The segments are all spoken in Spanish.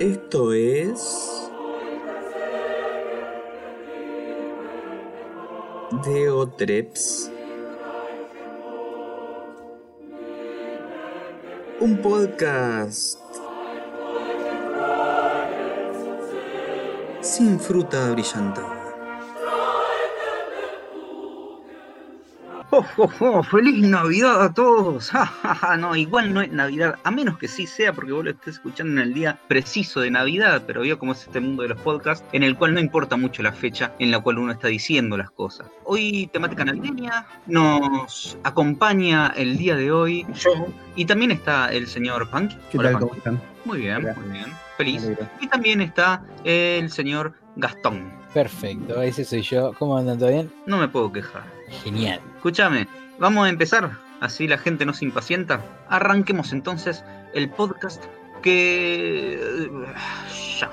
Esto es... Deotreps. Un podcast sin fruta brillantada. ¡Oh, oh, oh! ¡Feliz Navidad a todos! ¡Ja, ja, ja! No, igual no es Navidad, a menos que sí sea porque vos lo estés escuchando en el día preciso de Navidad, pero veo cómo es este mundo de los podcasts, en el cual no importa mucho la fecha en la cual uno está diciendo las cosas. Hoy, temática navideña, nos acompaña el día de hoy yo, y también está el señor Punk. ¿Qué Hola, tal? Punk. ¿Cómo están? Muy bien, Hola. muy bien. Feliz. Y también está el señor Gastón. Perfecto, ese soy yo. ¿Cómo andan? ¿Todo bien? No me puedo quejar. Genial. Escúchame, vamos a empezar, así la gente no se impacienta. Arranquemos entonces el podcast que... ya.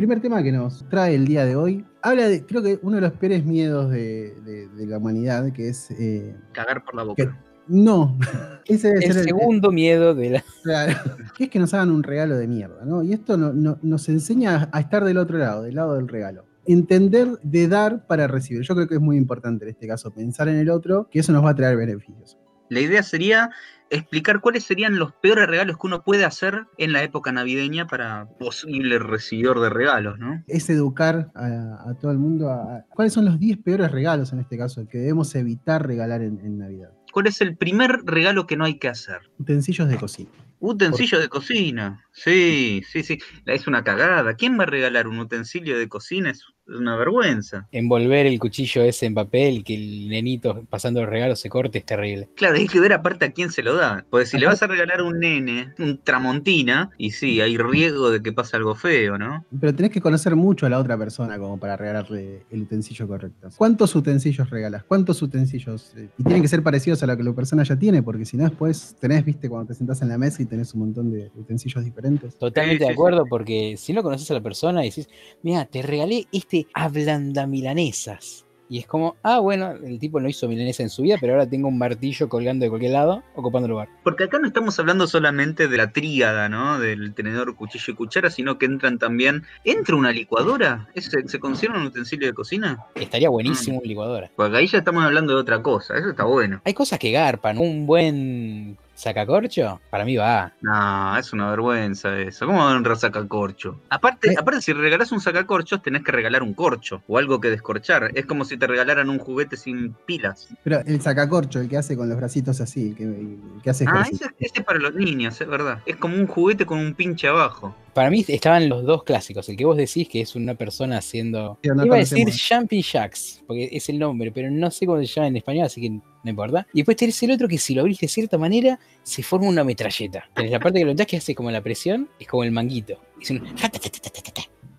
Primer tema que nos trae el día de hoy habla de, creo que uno de los peores miedos de, de- de la humanidad, que es. eh, Cagar por la boca. que- no, ese debe El ser segundo miedo de la. claro, que es que nos hagan un regalo de mierda, ¿no? Y esto no- no- nos enseña a estar del otro lado, del lado del regalo. Entender de dar para recibir. Yo creo que es muy importante en este caso pensar en el otro, que eso nos va a traer beneficios. La idea sería explicar cuáles serían los peores regalos que uno puede hacer en la época navideña para posible recibidor de regalos, ¿no? Es educar a, a todo el mundo a, a- cuáles son los 10 peores regalos en este caso que debemos evitar regalar en- en Navidad. ¿Cuál es el primer regalo que no hay que hacer? Utensilios de cocina. Utensilio de cocina. Sí, sí, sí. Es una cagada. ¿Quién va a regalar un utensilio de cocina? Es una vergüenza. Envolver el cuchillo ese en papel y que el nenito pasando el regalo se corte es terrible. Claro, hay que ver aparte a quién se lo da. Porque si le vas a regalar a un nene, un tramontina, y sí, hay riesgo de que pase algo feo, ¿no? Pero tenés que conocer mucho a la otra persona como para regalarle el utensilio correcto. ¿Cuántos utensilios regalas? ¿Cuántos utensilios? Eh, Y tienen que ser parecidos a lo que la persona ya tiene, porque si no después tenés, viste, cuando te sentás en la mesa y tenés un montón de utensilios diferentes. Totalmente Sí, de sí, acuerdo, porque si no conoces a la persona y decís, mira, te regalé este ablanda milanesas. Y es como, ah, bueno, el tipo no hizo milanesa en su vida, pero ahora tengo un martillo colgando de cualquier lado, ocupando lugar. Porque acá no estamos hablando solamente de la tríada, ¿no? Del tenedor, cuchillo y cuchara, sino que entran también. ¿Entra una licuadora? ¿Ese, ¿Se considera un utensilio de cocina? Estaría buenísimo una licuadora. Porque ahí ya estamos hablando de otra cosa. Eso está bueno. Hay cosas que garpan. Un buen sacacorcho, para mí va. No, es una vergüenza eso. ¿Cómo van a sacacorcho? Aparte, Eh. aparte, si regalás un sacacorchos, tenés que regalar un corcho o algo que descorchar. Es como si te regalaran un juguete sin pilas. Pero el sacacorcho, el que hace con los bracitos así, el que, el que hace Ah, ese, ese es para los niños, es verdad. Es como un juguete con un pinche abajo. Para mí estaban los dos clásicos. El que vos decís que es una persona haciendo. Sí, no Iba a decir. Jumping Jacks, porque es el nombre, pero no sé cómo se llama en español, así que no importa. Y después tenés el otro que si lo abrís de cierta manera, se forma una metralleta. Tenés la parte que lo que hace como la presión, es como el manguito. Es un.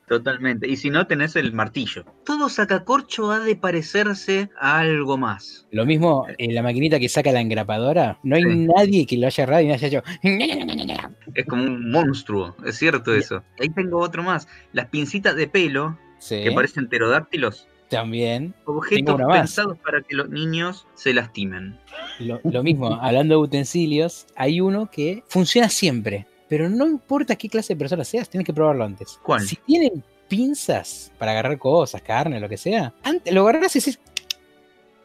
Totalmente. Y si no, tenés el martillo. Todo sacacorcho ha de parecerse a algo más. Lo mismo, eh, la maquinita que saca la engrapadora, no hay Sí. nadie que lo haya agarrado y no haya hecho. Es como un monstruo, es cierto eso. Ahí tengo otro más. Las pincitas de pelo, Sí, que parecen pterodáctilos. También. Objetos pensados para que los niños se lastimen. Lo, lo mismo, hablando de utensilios, hay uno que funciona siempre, pero no importa qué clase de persona seas, tienes que probarlo antes. ¿Cuál? Si tienen pinzas para agarrar cosas, carne, lo que sea, antes lo agarras y decís-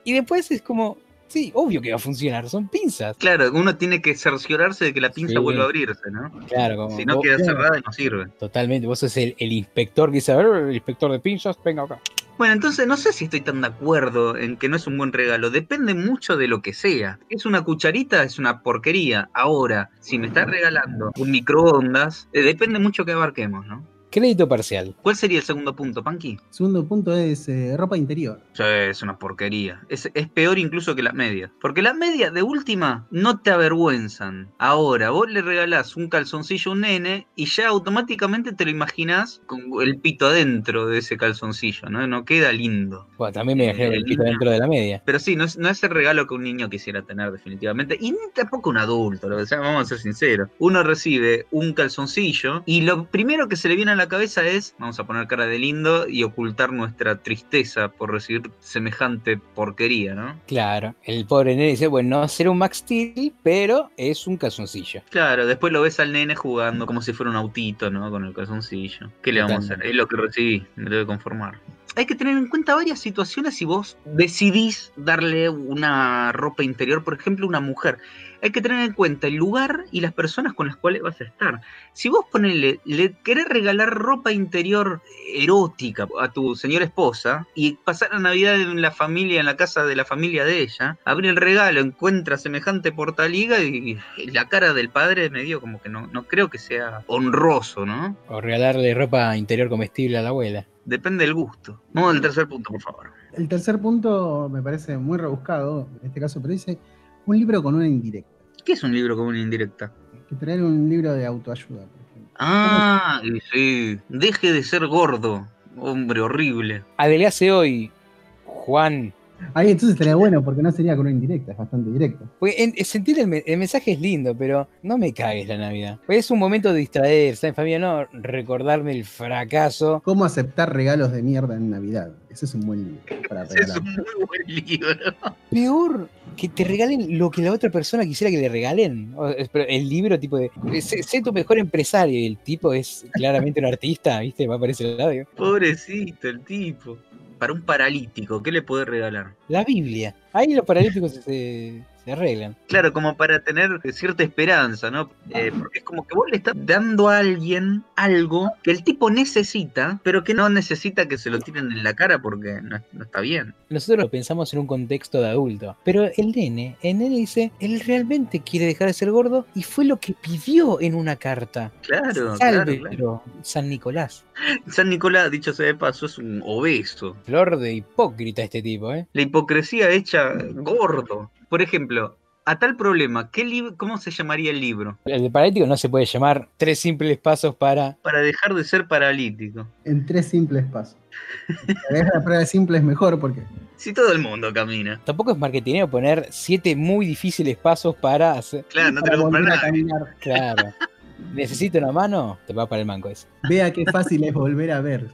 Y después es como, sí, obvio que va a funcionar, son pinzas. Claro, uno tiene que cerciorarse de que la pinza Sí. vuelva a abrirse, ¿no? Claro, como. Si no vos- queda claro. cerrada y no sirve. Totalmente, vos sos el, el inspector que dice, a ver, el inspector de pinzas, venga acá. Bueno, entonces no sé si estoy tan de acuerdo en que no es un buen regalo. Depende mucho de lo que sea. Es una cucharita, es una porquería. Ahora, si me estás regalando un microondas, eh, depende mucho que abarquemos, ¿no? Crédito parcial. ¿Cuál sería el segundo punto, Panky? Segundo punto es eh, ropa interior. Sí, es una porquería. Es, es peor incluso que las medias. Porque las medias, de última, no te avergüenzan. Ahora, vos le regalás un calzoncillo a un nene y ya automáticamente te lo imaginás con el pito adentro de ese calzoncillo, ¿no? No queda lindo. Bueno, también me imagino el pito dentro de la media. Pero sí, no es, no es el regalo que un niño quisiera tener definitivamente. Y ni tampoco un adulto, lo que sea, vamos a ser sinceros. Uno recibe un calzoncillo y lo primero que se le viene a la la cabeza es, vamos a poner cara de lindo y ocultar nuestra tristeza por recibir semejante porquería, ¿no? Claro, el pobre nene dice, bueno, no va a ser un Max Steel, pero es un calzoncillo. Claro, después lo ves al nene jugando como si fuera un autito, ¿no? Con el calzoncillo. ¿Qué le vamos a hacer? Es lo que recibí, me debe conformar. Hay que tener en cuenta varias situaciones si vos decidís darle una ropa interior, por ejemplo, una mujer. Hay que tener en cuenta el lugar y las personas con las cuales vas a estar. Si vos ponele, le querés regalar ropa interior erótica a tu señora esposa y pasar la Navidad en la familia, en la casa de la familia de ella, abre el regalo, encuentra semejante portaliga y la cara del padre medio como que no, no creo que sea honroso, ¿no? O regalarle ropa interior comestible a la abuela. Depende del gusto. Vamos al tercer punto, por favor. El tercer punto me parece muy rebuscado, en este caso, pero dice un libro con una indirecta. ¿Qué es un libro con una indirecta? Que traer un libro de autoayuda, por ejemplo. Ah, y sí. Deje de ser gordo. Hombre horrible. Adelgace hoy, Juan. Ahí entonces estaría bueno porque no sería con una indirecta, es bastante directo. Porque en- sentir el, me- el mensaje es lindo, pero no me cagues la Navidad. Pues es un momento de distraerse, familia, no recordarme el fracaso. ¿Cómo aceptar regalos de mierda en Navidad? Ese es un buen libro para Ese es regalar. un muy buen libro. Peor que te regalen lo que la otra persona quisiera que le regalen. El libro tipo de, sé, sé tu mejor empresario y el tipo es claramente un artista, ¿viste? Va por ese lado. digo. Pobrecito el tipo. Para un paralítico, ¿qué le puede regalar? La Biblia. Ahí los paralíticos se, se- arreglan. Claro, como para tener cierta esperanza, ¿no? Eh, porque es como que vos le estás dando a alguien algo que el tipo necesita, pero que no necesita que se lo tiren en la cara porque no, no está bien. Nosotros lo pensamos en un contexto de adulto, pero el nene, el nene dice, él realmente quiere dejar de ser gordo y fue lo que pidió en una carta. Claro, claro, Sálvelo, claro. San Nicolás. San Nicolás, dicho sea de paso, es un obeso. Flor de hipócrita este tipo, ¿eh? La hipocresía hecha gordo. Por ejemplo, a tal problema, ¿qué ¿cómo se llamaría el libro? El de paralítico no se puede llamar tres simples pasos para... Para dejar de ser paralítico. En tres simples pasos. La prueba de simple es mejor porque Si todo el mundo camina. Tampoco es marketineo poner siete muy difíciles pasos para hacer... Claro, no te para lo compra volver a nadie. caminar. Claro. Necesito una mano, te va para el manco ese. Vea qué fácil es volver a ver.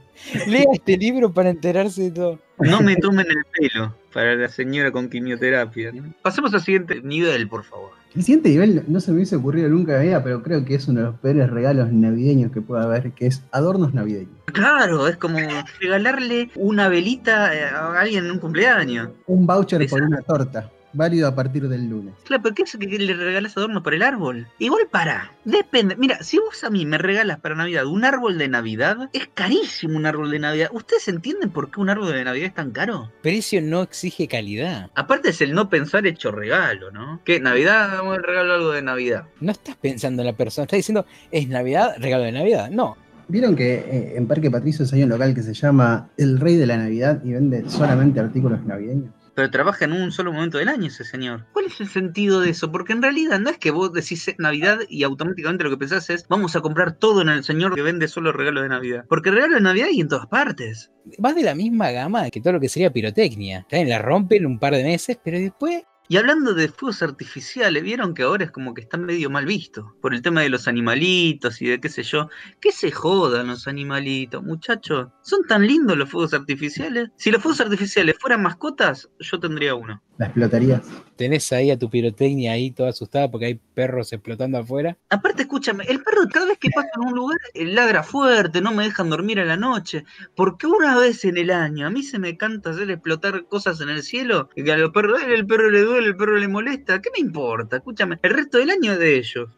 Lea este libro para enterarse de todo. No me tomen el pelo para la señora con quimioterapia. ¿no? Pasemos al siguiente nivel, por favor. El siguiente nivel no se me hubiese ocurrido nunca en vida, pero creo que es uno de los peores regalos navideños que pueda haber, que es adornos navideños. Claro, es como regalarle una velita eh, a alguien en un cumpleaños. Un voucher por una torta, válido a partir del lunes. Claro, pero ¿qué es que le regalas adornos para el árbol? Igual para. Depende. Mira, si vos a mí me regalas para Navidad un árbol de Navidad, es carísimo un árbol de Navidad. ¿Ustedes entienden por qué un árbol de Navidad es tan caro? Precio no exige calidad. Aparte es el no pensar hecho regalo, ¿no? ¿Qué? Navidad, vamos a regalo algo de Navidad. No estás pensando en la persona, estás diciendo, es Navidad, regalo de Navidad. No, ¿Vieron que eh, en Parque Patricios hay un local que se llama El Rey de la Navidad y vende solamente artículos navideños? Pero trabaja en un solo momento del año ese señor. ¿Cuál es el sentido de eso? Porque en realidad no es que vos decís eh, Navidad y automáticamente lo que pensás es vamos a comprar todo en el señor que vende solo regalos de Navidad. Porque regalos de Navidad hay en todas partes. vas de la misma gama que todo lo que sería pirotecnia. Bien, la rompen un par de meses, pero después Y hablando de fuegos artificiales, vieron que ahora es como que están medio mal vistos. Por el tema de los animalitos y de qué sé yo. ¿Qué se jodan los animalitos, muchachos? ¿Son tan lindos los fuegos artificiales? Si los fuegos artificiales fueran mascotas, yo tendría uno. ¿La explotarías? Tenés ahí a tu pirotecnia ahí toda asustada porque hay perros explotando afuera. Aparte, escúchame, el perro cada vez que pasa en un lugar eh, ladra fuerte, no me dejan dormir a la noche. Porque una vez en el año a mí se me canta hacer explotar cosas en el cielo, y que a los perros, "Ay, el perro le duele, el perro le molesta. ¿Qué me importa? Escúchame, el resto del año es de ellos.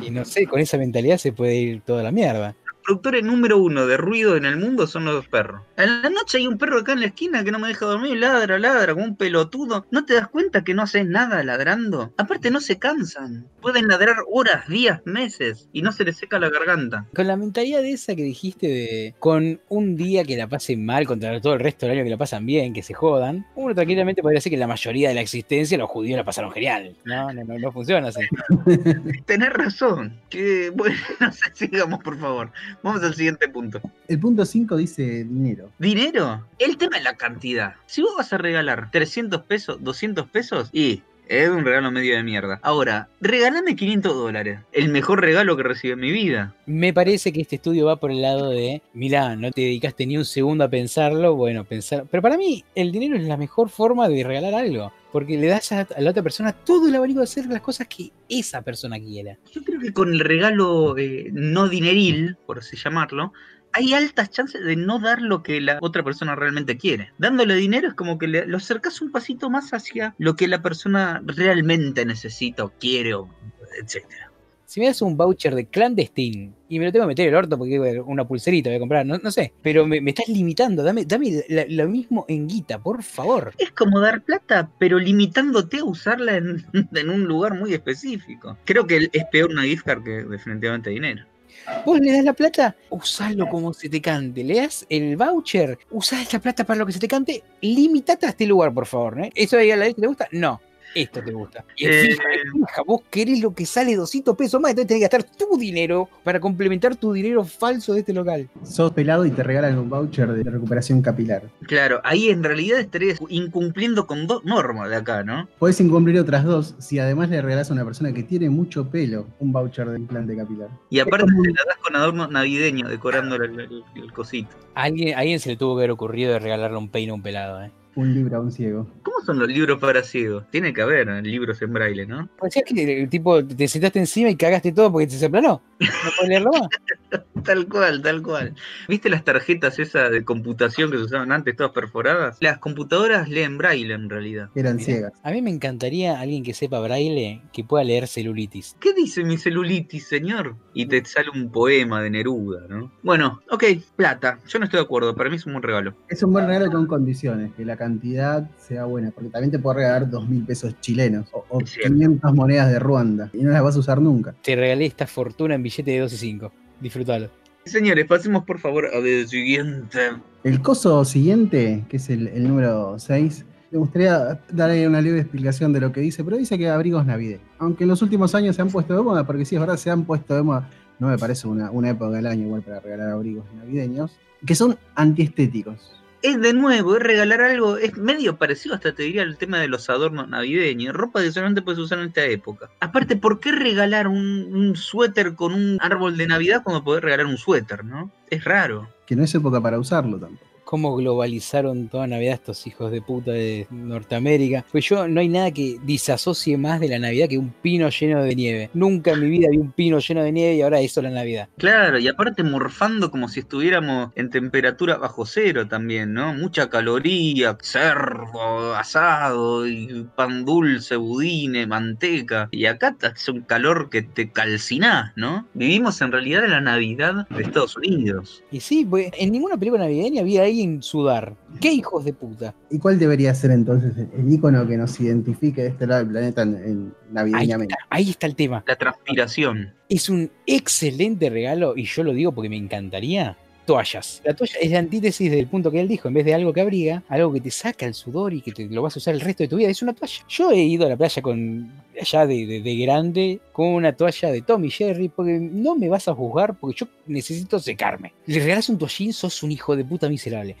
Y no sé, con esa mentalidad se puede ir toda la mierda. Productores número uno de ruido en el mundo son los perros. En la noche hay un perro acá en la esquina que no me deja dormir, ladra, ladra, como un pelotudo. ¿No te das cuenta que no haces nada ladrando? Aparte no se cansan. Pueden ladrar horas, días, meses y no se les seca la garganta. Con la mentalidad de esa que dijiste de con un día que la pasen mal contra todo el resto del año que la pasan bien, que se jodan, uno tranquilamente podría decir que la mayoría de la existencia los judíos la pasaron genial. No, no, no, no funciona así. Tenés razón. Que bueno, no sé, sigamos por favor. Vamos al siguiente punto. El punto 5 dice dinero. ¿Dinero? El tema es la cantidad. Si vos vas a regalar 300 pesos, 200 pesos, y Es un regalo medio de mierda. Ahora, regálame 500 dólares. El mejor regalo que recibí en mi vida. Me parece que este estudio va por el lado de, mirá, no te dedicaste ni un segundo a pensarlo, bueno, pensar. Pero para mí, el dinero es la mejor forma de regalar algo. Porque le das a, la otra persona todo el abanico de hacer las cosas que esa persona quiera. Yo creo que con el regalo eh, no dineril, por así llamarlo, hay altas chances de no dar lo que la otra persona realmente quiere. Dándole dinero es como que le- lo acercas un pasito más hacia lo que la persona realmente necesita o quiere, o etcétera. Si me das un voucher de clandestine y me lo tengo que meter en el orto porque bueno, una pulserita voy a comprar, no, no sé, pero me, me estás limitando, dame, dame la- lo mismo en guita, por favor. Es como dar plata, pero limitándote a usarla en, en un lugar muy específico. Creo que es peor una gift card que definitivamente dinero. Vos le das la plata, usalo como se te cante. Le das el voucher, usá esta plata para lo que se te cante, limitate a este lugar, por favor. ¿eh? ¿Eso ahí a la vez te gusta? No. Esto te gusta. Y Eh, fija, fija, vos querés lo que sale 200 pesos más, entonces tenés que gastar tu dinero para complementar tu dinero falso de este local. Sos pelado y te regalan un voucher de recuperación capilar. Claro, ahí en realidad estarías incumpliendo con dos normas de acá, ¿no? Podés incumplir otras dos si además le regalás a una persona que tiene mucho pelo un voucher de implante capilar. Y aparte como- te la das con adorno navideño, decorando el, el- el cosito. A alguien, a alguien se le tuvo que haber ocurrido de regalarle un peine a un pelado. ¿eh? Un libro a un ciego. ¿Cómo son los libros para ciegos? Tiene que haber libros en braille, ¿no? Parecía que el tipo te sentaste encima y cagaste todo porque te se aplanó. No podés leerlo más. Tal cual, tal cual. ¿Viste las tarjetas esas de computación que se usaban antes, todas perforadas? Las computadoras leen braille en realidad. Eran Mirá. ciegas. A mí me encantaría alguien que sepa braille que pueda leer celulitis. ¿Qué dice mi celulitis, señor? Y te sale un poema de Neruda, ¿no? Bueno, ok, plata. Yo no estoy de acuerdo, para mí es un buen regalo. Es un buen regalo con condiciones, que la cantidad sea buena, porque también te puedo regalar dos mil pesos chilenos o, o Es cierto. 500 monedas de Ruanda y no las vas a usar nunca. Te regalé esta fortuna en billete de 12 y 5. Disfrútalo. Señores, pasemos por favor a ver el siguiente. El coso siguiente, que es el, el número 6, me gustaría darle una leve explicación de lo que dice, pero dice que abrigos navideños. Aunque en los últimos años se han puesto de moda, porque sí, es verdad, se han puesto de moda, no me parece una, una época del año igual para regalar abrigos navideños, que son antiestéticos. Es de nuevo, es regalar algo, es medio parecido hasta te diría el tema de los adornos navideños, ropa que solamente puedes usar en esta época. Aparte, ¿por qué regalar un, un suéter con un árbol de Navidad cuando podés regalar un suéter, no? Es raro. Que no es época para usarlo tampoco. Cómo globalizaron toda Navidad estos hijos de puta de Norteamérica. Pues yo no hay nada que disasocie más de la Navidad que un pino lleno de nieve. Nunca en mi vida vi un pino lleno de nieve y ahora eso es la Navidad. Claro, y aparte morfando como si estuviéramos en temperatura bajo cero también, ¿no? Mucha caloría, cerdo, asado, y pan dulce, budines, manteca. Y acá es un calor que te calcinás, ¿no? Vivimos en realidad en la Navidad de Estados Unidos. Y sí, pues, en ninguna película navideña vi a alguien sudar. ¿Qué hijos de puta? ¿Y cuál debería ser entonces el, icono que nos identifique de este lado del planeta en, en Ahí navideñamente? está, ahí está el tema. La transpiración. Es un excelente regalo y yo lo digo porque me encantaría. Toallas. La toalla es la antítesis del punto que él dijo. En vez de algo que abriga, algo que te saca el sudor y que te lo vas a usar el resto de tu vida, es una toalla. Yo he ido a la playa con allá de, de- de grande con una toalla de Tommy Jerry porque no me vas a juzgar porque yo necesito secarme. Le regalas un toallín, sos un hijo de puta miserable.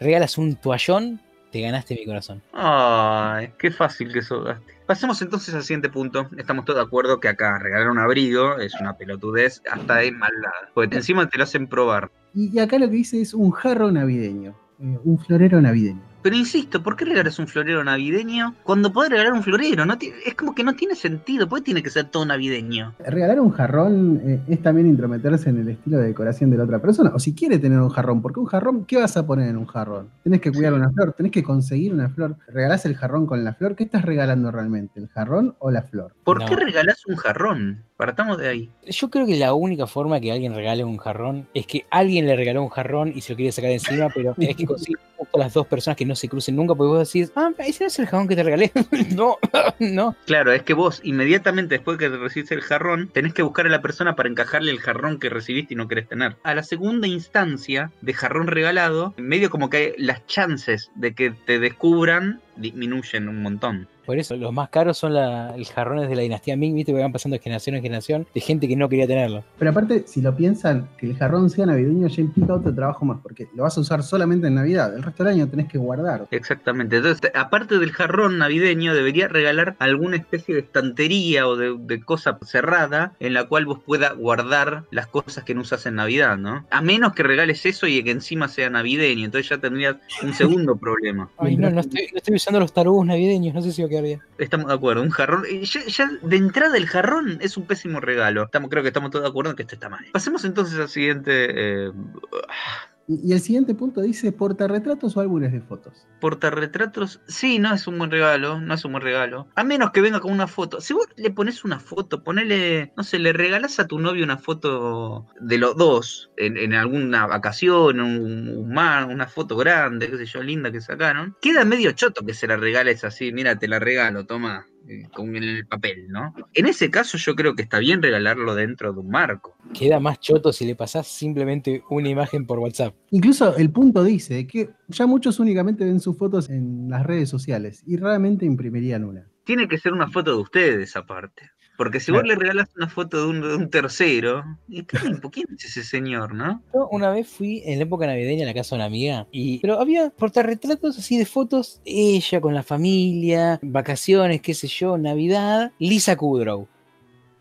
Regalas un toallón, te ganaste mi corazón. Ay, qué fácil que sodaste. Pasemos entonces al siguiente punto. Estamos todos de acuerdo que acá regalar un abrigo es una pelotudez hasta de maldad. Porque encima te lo hacen probar. Y, y acá lo que dice es un jarro navideño, eh, un florero navideño. Pero insisto, ¿por qué regalas un florero navideño cuando podés regalar un florero? No es como que no tiene sentido. ¿Por qué tiene que ser todo navideño? Regalar un jarrón eh, es también intrometerse en el estilo de decoración de la otra persona. O si quiere tener un jarrón, porque un jarrón, ¿qué vas a poner en un jarrón? Tenés que cuidar una flor, tenés que conseguir una flor. Regalás el jarrón con la flor, ¿qué estás regalando realmente? ¿El jarrón o la flor? ¿Por No. qué regalás un jarrón? Partamos de ahí. Yo creo que la única forma que alguien regale un jarrón es que alguien le regaló un jarrón y se lo quiere sacar de encima, pero tenés que justo las dos personas que no se crucen nunca, porque vos decís, ah, ese no es el jarrón que te regalé. no, no. Claro, es que vos inmediatamente después que recibís el jarrón, tenés que buscar a la persona para encajarle el jarrón que recibiste y no querés tener. A la segunda instancia de jarrón regalado, medio como que las chances de que te descubran disminuyen un montón. Por eso, los más caros son la- los jarrones de la dinastía Ming, viste, que van pasando de generación en generación de gente que no quería tenerlo. Pero aparte, si lo piensan, que el jarrón sea navideño ya implica otro trabajo más, porque lo vas a usar solamente en Navidad. El resto del año tenés que guardar. Exactamente. Entonces, aparte del jarrón navideño, debería regalar alguna especie de estantería o de, de cosa cerrada en la cual vos puedas guardar las cosas que no usas en Navidad, ¿no? A menos que regales eso y que encima sea navideño. Entonces ya tendrías un segundo problema. Ay, no, no estoy, no estoy usando los tarugos navideños, no sé si va a Estamos de acuerdo. Un jarrón. Ya, de entrada el jarrón es un pésimo regalo. Creo que estamos todos de acuerdo en que esto está mal. Pasemos entonces al siguiente. eh, Y, el siguiente punto dice portarretratos o álbumes de fotos. Portarretratos, sí, no es un buen regalo, no es un buen regalo. A menos que venga con una foto. Si vos le pones una foto, ponele, no sé, le regalás a tu novio una foto de los dos en, en alguna vacación, un, un mar, una foto grande, qué sé yo, linda que sacaron. Queda medio choto que se la regales así, mira, te la regalo, toma, con el papel, ¿no? En ese caso yo creo que está bien regalarlo dentro de un marco. Queda más choto si le pasás simplemente una imagen por WhatsApp. Incluso el punto dice que ya muchos únicamente ven sus fotos en las redes sociales y raramente imprimirían una. Tiene que ser una foto de ustedes aparte. Porque si vos le regalas una foto de un, de un tercero, ¿y qué, ¿quién es ese señor, no? Yo una vez fui en la época navideña a la casa de una amiga, y, pero había portarretratos así de fotos, ella con la familia, vacaciones, qué sé yo, Navidad, Lisa Kudrow,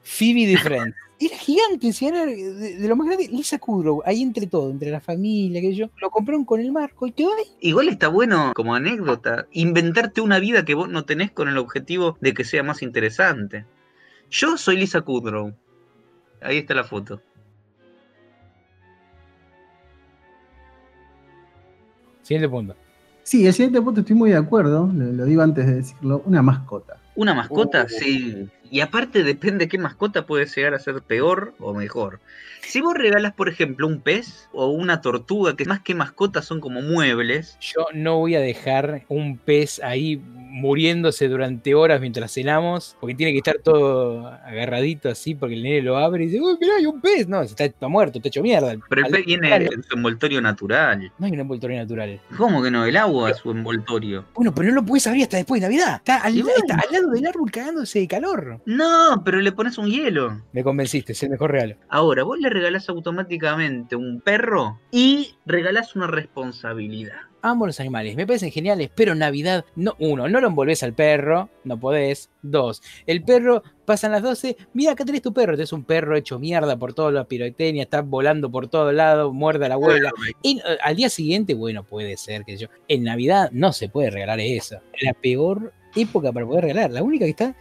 Phoebe de Friends. Era gigante, si era de, de lo más grande, Lisa Kudrow, ahí entre todo, entre la familia, que yo, lo compraron con el marco y quedó ahí. Igual está bueno, como anécdota, inventarte una vida que vos no tenés con el objetivo de que sea más interesante. Yo soy Lisa Kudrow. Ahí está la foto. Siguiente punto. Sí, el siguiente punto estoy muy de acuerdo, lo, lo digo antes de decirlo, una mascota. Una mascota, Uh. sí. Y aparte depende qué mascota puede llegar a ser peor o mejor. Si vos regalas, por ejemplo, un pez o una tortuga, que más que mascotas son como muebles, Yo no voy a dejar un pez ahí muriéndose durante horas mientras cenamos, porque tiene que estar todo agarradito así, porque el nene lo abre y dice, uy, mirá, hay un pez. No, está, está muerto, está hecho mierda. pero el pez viene en su envoltorio natural. No hay una envoltorio natural. ¿Cómo que no? El agua es su envoltorio. Bueno, pero no lo puedes abrir hasta después de Navidad. Está al, Y bueno. está al lado del árbol cagándose de calor. No, pero le pones un hielo. Me convenciste, es el mejor regalo. Ahora, vos le regalás automáticamente un perro y regalás una responsabilidad. Amo los animales, me parecen geniales, pero en Navidad, no, uno, no lo envolves al perro, no podés. Dos, el perro, pasan las 12, mira, acá tenés tu perro, tenés un perro hecho mierda por toda la pirotecnia, está volando por todos lados, muerde a la abuela. Y, eh, al día siguiente, bueno, puede ser que yo. En Navidad no se puede regalar eso. La peor época para poder regalar, la única que está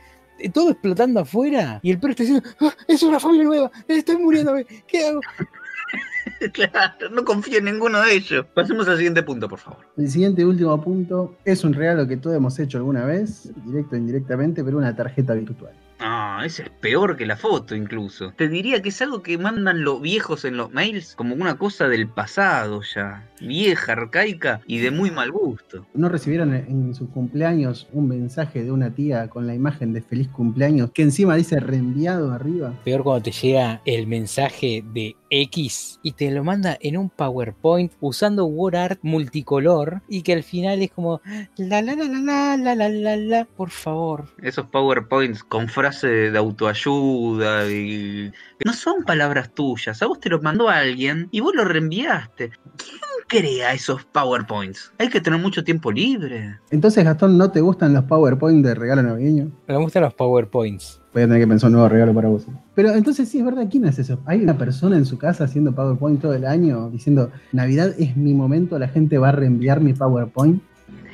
todo explotando afuera y el perro está diciendo, "Ah, es una familia nueva, estoy muriéndome, ¿qué hago? claro, no confío en ninguno de ellos. Pasemos al siguiente punto, por favor. El siguiente y último punto es un regalo que todos hemos hecho alguna vez, directo o indirectamente, pero una tarjeta virtual. Ah, ese es peor que la foto incluso. Te diría que es algo que mandan los viejos en los mails como una cosa del pasado ya. Vieja, arcaica y de muy mal gusto. ¿No recibieron en, en sus cumpleaños un mensaje de una tía con la imagen de feliz cumpleaños que encima dice reenviado arriba? Peor cuando te llega el mensaje de X y te lo manda en un PowerPoint usando WordArt multicolor y que al final es como la la la la la la la la la por favor. Esos PowerPoints con frase de autoayuda y... No son palabras tuyas. A vos te los mandó alguien y vos lo reenviaste. ¿Quién crea esos PowerPoints? Hay que tener mucho tiempo libre. Entonces, Gastón, ¿no te gustan los PowerPoint de regalo navideño? Me gustan los PowerPoints. Voy a tener que pensar un nuevo regalo para vos. Pero entonces sí es verdad, ¿quién hace eso? ¿Hay una persona en su casa haciendo PowerPoint todo el año diciendo, Navidad es mi momento, la gente va a reenviar mi PowerPoint?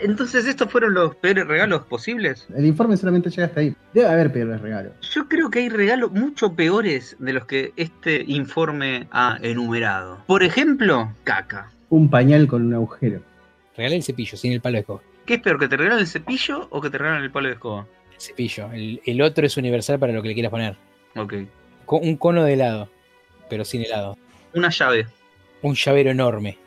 Entonces, ¿estos fueron los peores regalos posibles? El informe solamente llega hasta ahí. Debe haber peores regalos. Yo creo que hay regalos mucho peores de los que este informe ha enumerado. Por ejemplo, caca. Un pañal con un agujero. Regalé el cepillo sin el palo de escoba. ¿Qué es peor, que te regalen el cepillo o que te regalen el palo de escoba? Cepillo. El, el otro es universal para lo que le quieras poner. Ok. Co- un cono de helado, pero sin helado. Una llave. Un llavero enorme.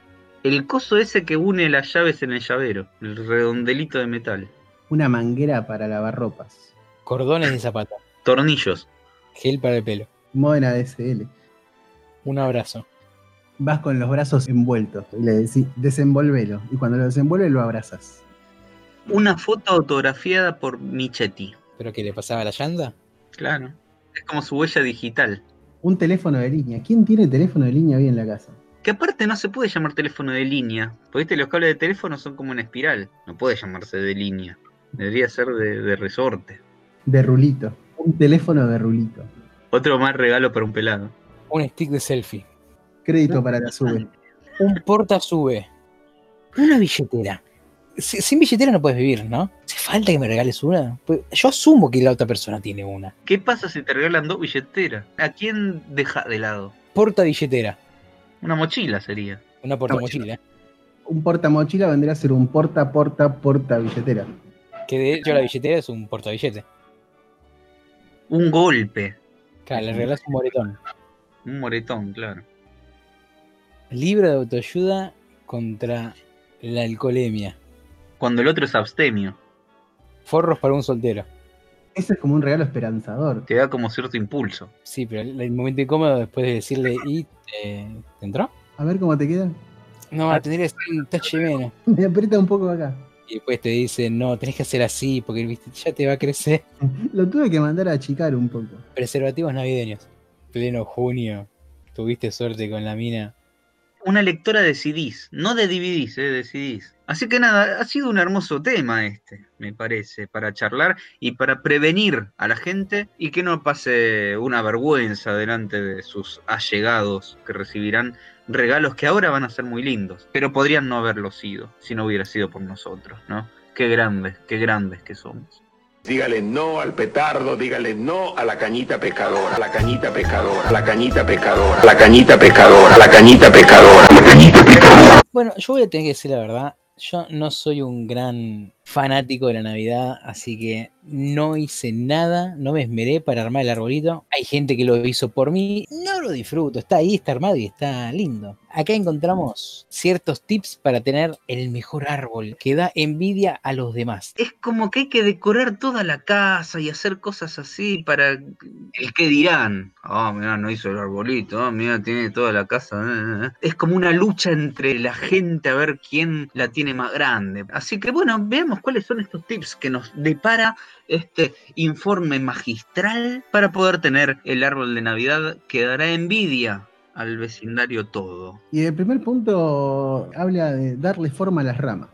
El coso ese que une las llaves en el llavero. El redondelito de metal. Una manguera para lavar ropas. Cordones de zapato. Tornillos. Gel para el pelo. Modena DSL. Un abrazo. Vas con los brazos envueltos y le decís, desenvolvelo. Y cuando lo desenvuelve, lo abrazas. Una foto autografiada por Michetti. ¿Pero que le pasaba la llanta? Claro. Es como su huella digital. Un teléfono de línea. ¿Quién tiene teléfono de línea hoy en la casa? Que aparte no se puede llamar teléfono de línea. Porque viste, los cables de teléfono son como una espiral. No puede llamarse de línea. Debería ser de, de resorte. De rulito. Un teléfono de rulito. Otro más regalo para un pelado. Un stick de selfie. Crédito para la sube. Un porta sube. Una billetera. Si- Sin billetera no puedes vivir, ¿no? ¿Hace falta que me regales una? Pues yo asumo que la otra persona tiene una. ¿Qué pasa si te regalan dos billeteras? ¿A quién deja de lado? Porta billetera. Una mochila sería. Una porta mochila. Un porta mochila vendría a ser un porta, porta, porta billetera. Que de hecho la billetera es un porta billete. Un golpe. Claro, le regalas un moretón. Un moretón, claro. Libro de autoayuda contra la alcoholemia. Cuando el otro es abstemio. Forros para un soltero. Ese es como un regalo esperanzador. Te da como cierto impulso. Sí, pero el el momento incómodo después de decirle, ¿y te, ¿te entró? A ver cómo te queda. No, tendría que ser un tache menos. Me aprieta un poco acá. Y después te dicen, no, tenés que hacer así, porque viste, ya te va a crecer. Lo tuve que mandar a achicar un poco. Preservativos navideños. Pleno junio. Tuviste suerte con la mina. Una lectora de CDs, no de DVDs, eh, de CDs. Así que nada, ha sido un hermoso tema este, me parece, para charlar y para prevenir a la gente y que no pase una vergüenza delante de sus allegados que recibirán regalos que ahora van a ser muy lindos, pero podrían no haberlo sido si no hubiera sido por nosotros, ¿no? Qué grandes, qué grandes que somos. Dígale no al petardo, dígale no a la cañita pescadora, la cañita pescadora, la cañita pescadora, la cañita pescadora, la cañita pescadora, la cañita pescadora. Bueno, yo voy a tener que decir la verdad. Yo no soy un gran fanático de la Navidad, así que no hice nada, no me esmeré para armar el arbolito. Hay gente que lo hizo por mí, no lo disfruto, está ahí, está armado y está lindo. Acá encontramos ciertos tips para tener el mejor árbol que da envidia a los demás. Es como que hay que decorar toda la casa y hacer cosas así para el que dirán. Ah, mira, no hizo el arbolito, ah, mira, tiene toda la casa. eh, eh". Es como una lucha entre la gente a ver quién la tiene más grande. Así que bueno, veamos cuáles son estos tips que nos depara este informe magistral para poder tener el árbol de Navidad que dará envidia al vecindario todo. Y el primer punto habla de darle forma a las ramas.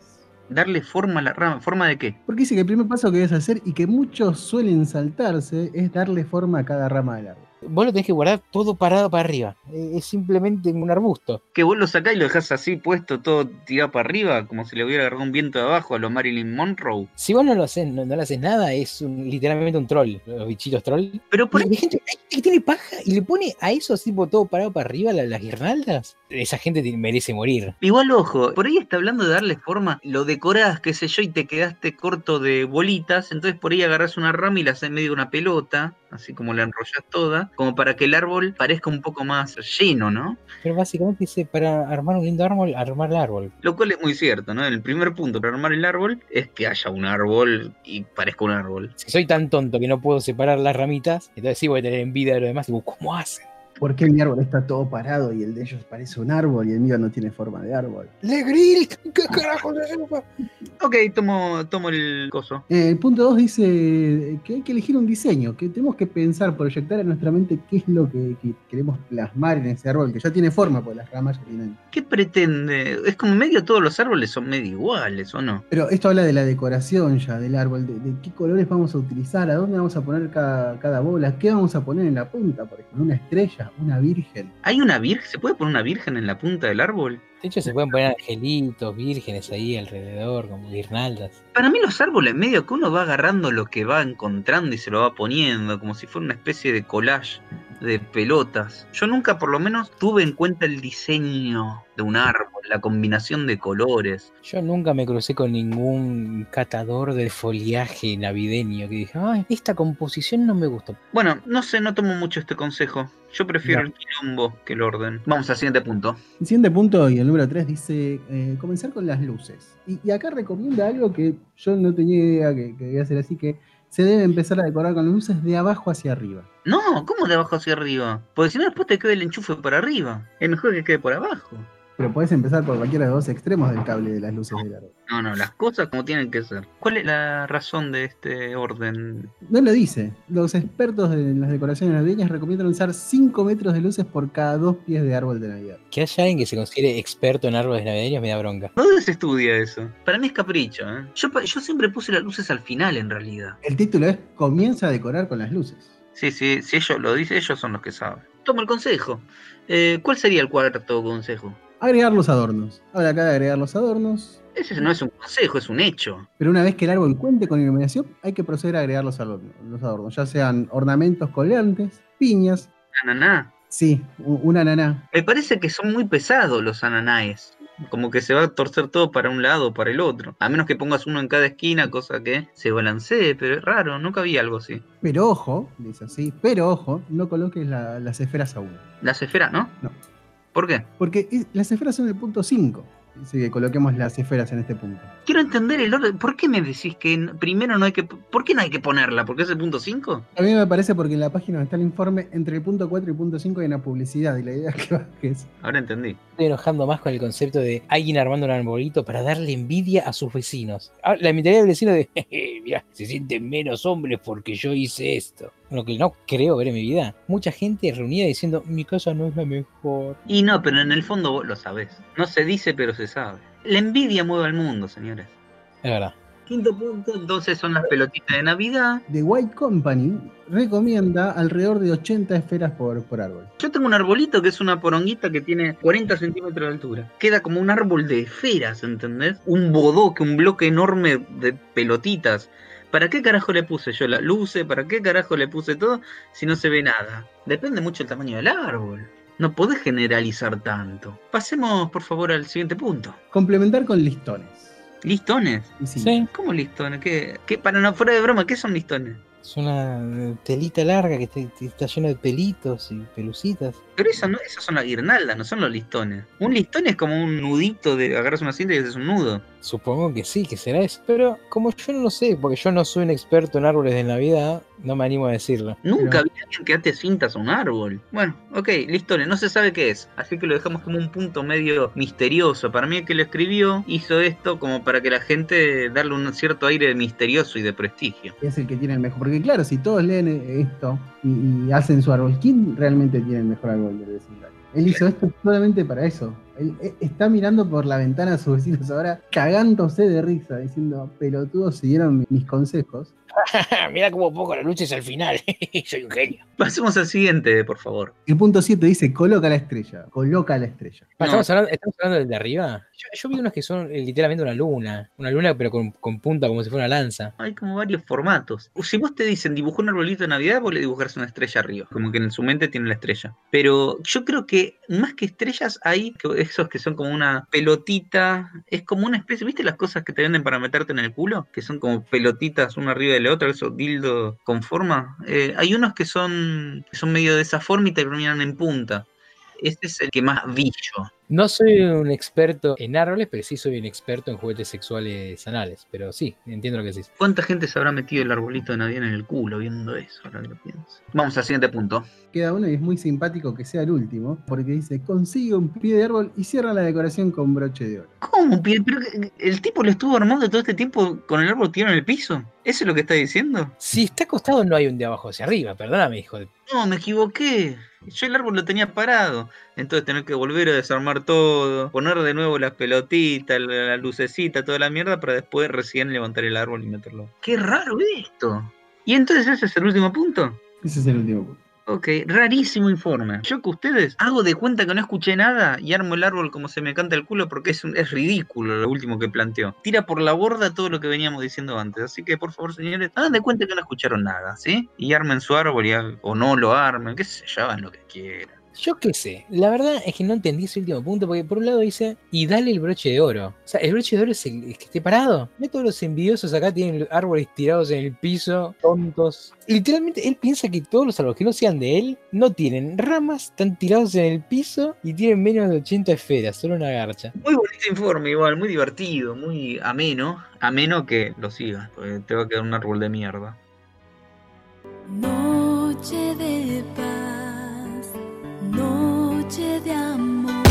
Darle forma a la rama. ¿Forma de qué? Porque dice que el primer paso que debes hacer y que muchos suelen saltarse es darle forma a cada rama del árbol. Vos lo tenés que guardar todo parado para arriba. Es simplemente un arbusto. Que vos lo sacás y lo dejás así puesto, todo tirado para arriba, como si le hubiera agarrado un viento de abajo a lo Marilyn Monroe. Si vos no lo haces, no, no le haces nada, es un- literalmente un troll. Los bichitos troll. Pero por Hay gente, hay gente que tiene paja y le pone a eso así todo parado para arriba la- las guirnaldas. Esa gente merece morir. Igual, ojo, por ahí está hablando de darle forma, lo decorás, qué sé yo, y te quedaste corto de bolitas, entonces por ahí agarrás una rama y la haces medio de una pelota, así como la enrollás toda, como para que el árbol parezca un poco más lleno, ¿no? Pero básicamente dice, para armar un lindo árbol, armar el árbol. Lo cual es muy cierto, ¿no? El primer punto para armar el árbol es que haya un árbol y parezca un árbol. Si soy tan tonto que no puedo separar las ramitas, entonces sí voy a tener envidia de los demás. Digo, ¿cómo hacen? ¿Por qué mi árbol está todo parado y el de ellos parece un árbol y el mío no tiene forma de árbol? ¡Le grill! ¿Qué carajo llama? Ok, tomo, tomo el coso. Eh, el punto 2 dice que hay que elegir un diseño, que tenemos que pensar, proyectar en nuestra mente qué es lo que, que queremos plasmar en ese árbol, que ya tiene forma, porque las ramas ya tienen. ¿Qué pretende? Es como medio todos los árboles son medio iguales, ¿o no? Pero esto habla de la decoración ya del árbol, de, de qué colores vamos a utilizar, a dónde vamos a poner cada, cada bola, qué vamos a poner en la punta, por ejemplo, una estrella, una virgen. ¿Hay una virgen? ¿Se puede poner una virgen en la punta del árbol? De hecho, se pueden poner angelitos, vírgenes ahí alrededor, como guirnaldas. Para mí los árboles, medio que uno va agarrando lo que va encontrando y se lo va poniendo, como si fuera una especie de collage de pelotas. Yo nunca por lo menos tuve en cuenta el diseño de un árbol, la combinación de colores. Yo nunca me crucé con ningún catador de foliaje navideño que dije, ay, esta composición no me gustó. Bueno, no sé, no tomo mucho este consejo. Yo prefiero el quilombo que el orden. Vamos al siguiente punto. El siguiente punto y el número 3 dice eh, comenzar con las luces. Y, y acá recomienda algo que yo no tenía idea que, que debía ser así, que se debe empezar a decorar con luces de abajo hacia arriba. No, ¿cómo de abajo hacia arriba? Porque si no después te queda el enchufe por arriba. Es mejor que quede por abajo. Pero puedes empezar por cualquiera de los dos extremos del cable de las luces del árbol. No, no, las cosas como tienen que ser. ¿Cuál es la razón de este orden? No lo dice. Los expertos de las decoraciones navideñas recomiendan usar 5 metros de luces por cada dos pies de árbol de Navidad. Que haya alguien que se considere experto en árboles navideños me da bronca. ¿Dónde se estudia eso? Para mí es capricho, ¿eh? Yo, pa- yo siempre puse las luces al final, en realidad. El título es Comienza a decorar con las luces. Sí, sí, si ellos lo dicen, ellos son los que saben. Tomo el consejo. Eh, ¿Cuál sería el cuarto consejo? Agregar los adornos. Habla acá de agregar los adornos. Ese no es un consejo, es un hecho. Pero una vez que el árbol cuente con iluminación, hay que proceder a agregar los adornos, los adornos ya sean ornamentos colgantes, piñas, Ananá. sí, u- una naná. Me parece que son muy pesados los ananáes. Como que se va a torcer todo para un lado o para el otro. A menos que pongas uno en cada esquina, cosa que se balancee, pero es raro, nunca vi algo así. Pero ojo, dice así, pero ojo, no coloques la- las esferas a uno. Las esferas, ¿no? No. ¿Por qué? Porque es- las esferas son el punto 5. Dice que coloquemos las esferas en este punto. Quiero entender el orden. ¿Por qué me decís que primero no hay que... ¿Por qué no hay que ponerla? ¿Porque es el punto 5? A mí me parece porque en la página donde está el informe, entre el punto 4 y el punto 5 hay una publicidad y la idea es que bajes. Ahora entendí. Estoy enojando más con el concepto de alguien armando un arbolito para darle envidia a sus vecinos. Ah, La mentalidad del vecino de, "Jeje, mira, se sienten menos hombres porque yo hice esto. Lo que no creo ver en mi vida. Mucha gente reunida diciendo, mi casa no es la mejor. Y no, pero en el fondo vos lo sabés. No se dice, pero se sabe. La envidia mueve al mundo, señores. Es verdad. Quinto punto, entonces son las pelotitas de Navidad. The White Company recomienda alrededor de 80 esferas por, por árbol. Yo tengo un arbolito que es una poronguita que tiene 40 centímetros de altura. Queda como un árbol de esferas, ¿entendés? Un bodoque, un bloque enorme de pelotitas. ¿Para qué carajo le puse yo la luce? ¿Para qué carajo le puse todo si no se ve nada? Depende mucho del tamaño del árbol. No podés generalizar tanto. Pasemos, por favor, al siguiente punto. Complementar con listones. ¿Listones? Y sí, Sí. ¿Cómo listones? ¿Qué, qué, para no fuera de broma, ¿qué son listones? Es una eh, telita larga que está, que está llena de pelitos y pelucitas. Pero eso no, esas son las guirnaldas, no son los listones. Un listón es como un nudito de agarras una cinta y haces un nudo. Supongo que sí, que será eso. Pero como yo no lo sé, porque yo no soy un experto en árboles de Navidad, no me animo a decirlo. Nunca Pero- vi a alguien que ate cintas a un árbol. Bueno, ok, listones, no se sabe qué es. Así que lo dejamos como un punto medio misterioso. Para mí el que lo escribió hizo esto como para que la gente darle un cierto aire de misterioso y de prestigio. es el que tiene el mejor. Porque claro, si todos leen esto y, y hacen su árbol, ¿quién realmente tiene el mejor árbol del vecindario? Él hizo esto solamente para eso. Él eh, está mirando por la ventana a sus vecinos ahora, cagándose de risa, diciendo, pelotudos siguieron mi- mis consejos. Mira cómo pongo las luces al final. soy un genio. Pasemos al siguiente, por favor. El punto 7 dice, coloca la estrella, coloca la estrella. No. ¿Estamos, hablando, ¿Estamos hablando del de arriba? Yo, yo vi unos que son eh, literalmente una luna. Una luna, pero con, con punta como si fuera una lanza. Hay como varios formatos. Si vos te dicen dibujar un arbolito de Navidad, vos le dibujás una estrella arriba. Como que en su mente tiene la estrella. Pero yo creo que más que estrellas hay que- esos que son como una pelotita. Es como una especie. ¿Viste las cosas que te venden para meterte en el culo? Que son como pelotitas una arriba de la otra, esos dildo con forma. Eh, hay unos que son, que son medio de esa forma y terminan en punta. Este es el que más vi yo. No soy un experto en árboles, pero sí soy un experto en juguetes sexuales anales. Pero sí, entiendo lo que decís. ¿Cuánta gente se habrá metido el arbolito de Navidad en el culo viendo eso? Ahora que lo pienso. Vamos al siguiente punto. Queda uno y es muy simpático que sea el último, porque dice, consigue un pie de árbol y cierra la decoración con broche de oro. ¿Cómo? Pero, pero el tipo lo estuvo armando todo este tiempo con el árbol tirado en el piso. ¿Eso es lo que está diciendo? Si está acostado, no hay un de abajo hacia arriba. Perdóname, hijo de. No, me equivoqué. Yo el árbol lo tenía parado. Entonces tener que volver a desarmar todo, poner de nuevo las pelotitas, la, la lucecita, toda la mierda para después recién levantar el árbol y meterlo. Qué raro esto. ¿Y entonces ese es el último punto? Ese es el último punto. Ok, rarísimo informe. Yo que ustedes hago de cuenta que no escuché nada y armo el árbol como se me canta el culo porque es, un- es ridículo lo último que planteó. Tira por la borda todo lo que veníamos diciendo antes. Así que por favor, señores, hagan de cuenta que no escucharon nada, ¿sí? Y armen su árbol y o no lo armen, qué sé yo, hagan lo que quieran. Yo qué sé. La verdad es que no entendí ese último punto, porque por un lado dice, y dale el broche de oro. O sea, el broche de oro es el es que esté parado. No todos los envidiosos acá tienen árboles tirados en el piso, tontos. Literalmente, él piensa que todos los árboles que no sean de él no tienen ramas, están tirados en el piso y tienen menos de 80 esferas, solo una garcha. Muy bonito informe, igual, muy divertido, muy ameno. Ameno que lo sigas, porque te va a quedar un árbol de mierda. Noche de paz, noche de amor.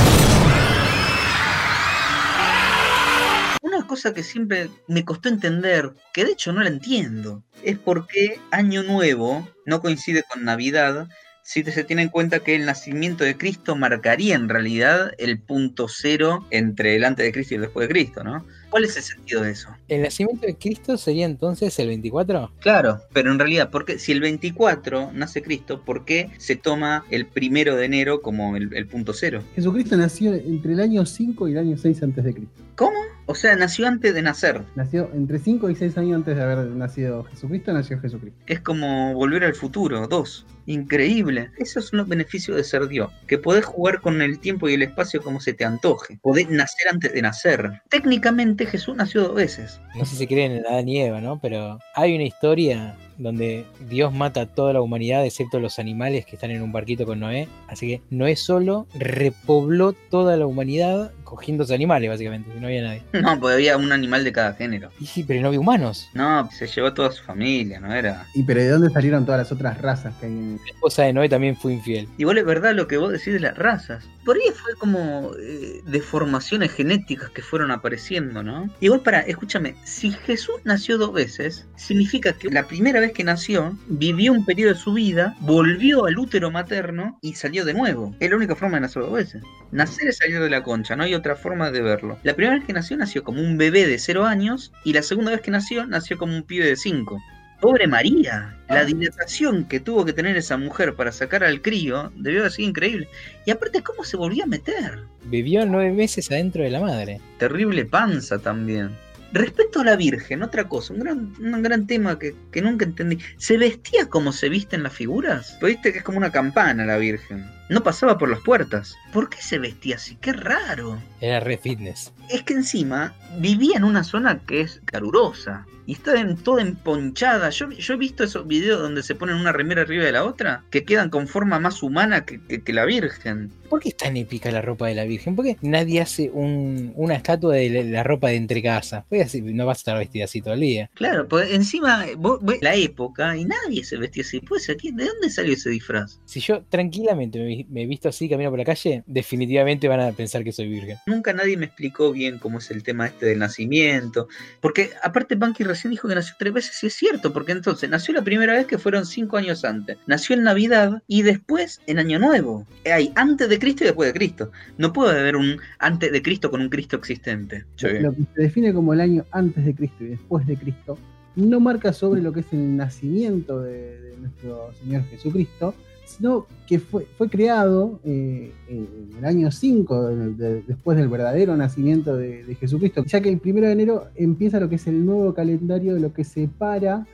Una cosa que siempre me costó entender, que de hecho no la entiendo, es por qué Año Nuevo no coincide con Navidad si se tiene en cuenta que el nacimiento de Cristo marcaría en realidad el punto cero entre el antes de Cristo y el después de Cristo, ¿no? ¿Cuál es el sentido de eso? ¿El nacimiento de Cristo sería entonces el 24? Claro, pero en realidad, porque si el 24 nace Cristo, ¿por qué se toma el primero de enero como el, el punto cero? Jesucristo nació entre el año 5 y el año 6 antes de Cristo. ¿Cómo? O sea, nació antes de nacer. Nació entre 5 y 6 años antes de haber nacido Jesucristo, nació Jesucristo. Es como volver al futuro, dos. Increíble. Esos son los beneficios de ser Dios. Que podés jugar con el tiempo y el espacio como se te antoje. Podés nacer antes de nacer. Técnicamente Jesús nació dos veces. No sé si creen en Adán y Eva, ¿no? Pero hay una historia donde Dios mata a toda la humanidad excepto los animales que están en un barquito con Noé. Así que Noé solo repobló toda la humanidad cogiendo esos animales, básicamente, no había nadie. No, porque había un animal de cada género. Y sí, pero no había humanos. No, se llevó a toda su familia, no era. ¿Y pero de dónde salieron todas las otras razas que hay en La esposa de Noé también fue infiel. Igual es verdad lo que vos decís de las razas. Por ahí fue como eh, deformaciones genéticas que fueron apareciendo, ¿no? Igual para, escúchame, si Jesús nació dos veces, significa que la primera vez que nació, vivió un periodo de su vida, volvió al útero materno y salió de nuevo. Es la única forma de nacer dos veces. Nacer es salir de la concha, no hay otra forma de verlo. La primera vez que nació, nació como un bebé de cero años y la segunda vez que nació, nació como un pibe de cinco. Pobre María, la dilatación que tuvo que tener esa mujer para sacar al crío debió haber sido increíble. Y aparte, ¿cómo se volvió a meter? Vivió nueve meses adentro de la madre. Terrible panza también. Respecto a la Virgen, otra cosa, un gran, un gran tema que, que nunca entendí. ¿Se vestía como se visten las figuras? Pues Viste que es como una campana la Virgen. No pasaba por las puertas. ¿Por qué se vestía así? ¡Qué raro! Era re fitness. Es que encima vivía en una zona que es calurosa. Y está en, toda emponchada. Yo, yo he visto esos videos donde se ponen una remera arriba de la otra, que quedan con forma más humana que, que- que la Virgen. ¿Por qué es tan épica la ropa de la Virgen? ¿Por qué nadie hace un- una estatua de la, la ropa de entrecasa? Pues así, no vas a estar vestida así todo el día. Claro, pues encima vos ves la época y nadie se vestía así. Pues aquí, ¿de dónde salió ese disfraz? Si yo tranquilamente me, me he visto así camino por la calle, definitivamente van a pensar que soy virgen. Nunca nadie me explicó bien cómo es el tema este del nacimiento. Porque aparte Banky recién dijo que nació tres veces y es cierto, porque entonces nació la primera vez que fueron cinco años antes. Nació en Navidad y después en Año Nuevo. Hay antes de Cristo y después de Cristo. No puede haber un antes de Cristo con un Cristo existente. Lo que se define como el año antes de Cristo y después de Cristo no marca sobre lo que es el nacimiento de, de nuestro Señor Jesucristo, sino que fue, fue creado eh, en el año 5 de- de- después del verdadero nacimiento de, Jesucristo, ya que el primero de enero empieza lo que es el nuevo calendario de lo que separa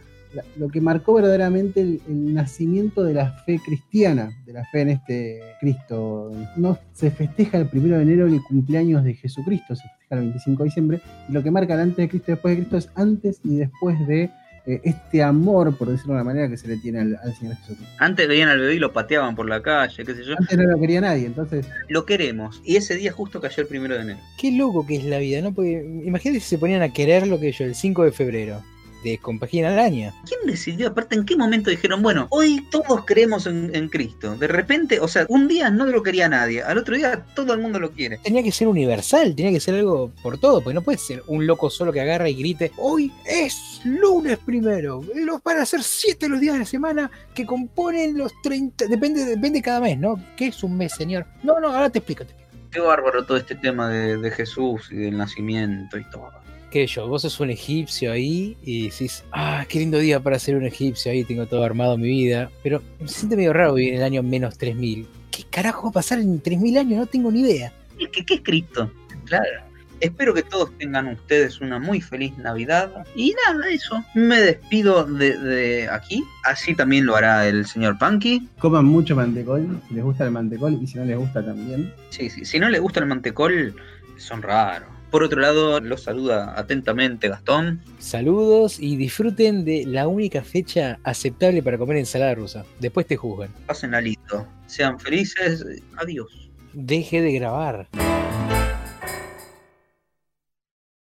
lo que marcó verdaderamente el, el nacimiento de la fe cristiana, de la fe en este Cristo. No se festeja el primero de enero el cumpleaños de Jesucristo, se festeja el 25 de diciembre, y lo que marca el antes de Cristo y después de Cristo es antes y después de eh, este amor, por decirlo de una manera, que se le tiene al, al Señor Jesucristo. Antes veían al bebé y lo pateaban por la calle, qué sé yo. Antes no lo quería nadie, entonces Lo queremos. Y ese día justo cayó el primero de enero. Qué loco que es la vida, ¿no? Porque imagínate si se ponían a querer lo que yo, el 5 de febrero, de compagina al año. ¿Quién decidió? Aparte, ¿en qué momento dijeron, bueno, hoy todos creemos en, en Cristo? De repente, o sea, un día no lo quería nadie, al otro día todo el mundo lo quiere. Tenía que ser universal, tenía que ser algo por todo, porque no puede ser un loco solo que agarra y grite, hoy es lunes primero, los van a ser siete los días de la semana que componen los 30, depende, depende cada mes, ¿no? ¿Qué es un mes, señor? No, no, ahora te explico. te explico. Qué bárbaro todo este tema de, de Jesús y del nacimiento y todo. ¿Qué yo? Vos sos un egipcio ahí y decís, ah, qué lindo día para ser un egipcio, ahí tengo todo armado mi vida, pero me siente medio raro vivir en el año menos 3000. ¿Qué carajo va a pasar en 3000 años? No tengo ni idea. ¿Qué, qué, qué es Cristo? Claro. Espero que todos tengan ustedes una muy feliz Navidad. Y nada, eso. Me despido de, de aquí. Así también lo hará el señor Punky. coman mucho mantecol, si les gusta el mantecol y si no les gusta también. Sí, sí. Si no les gusta el mantecol, son raros. Por otro lado, los saluda atentamente Gastón. Saludos y disfruten de la única fecha aceptable para comer ensalada rusa. Después te juzgan. Pásenla lindo. Sean felices. Adiós. Deje de grabar.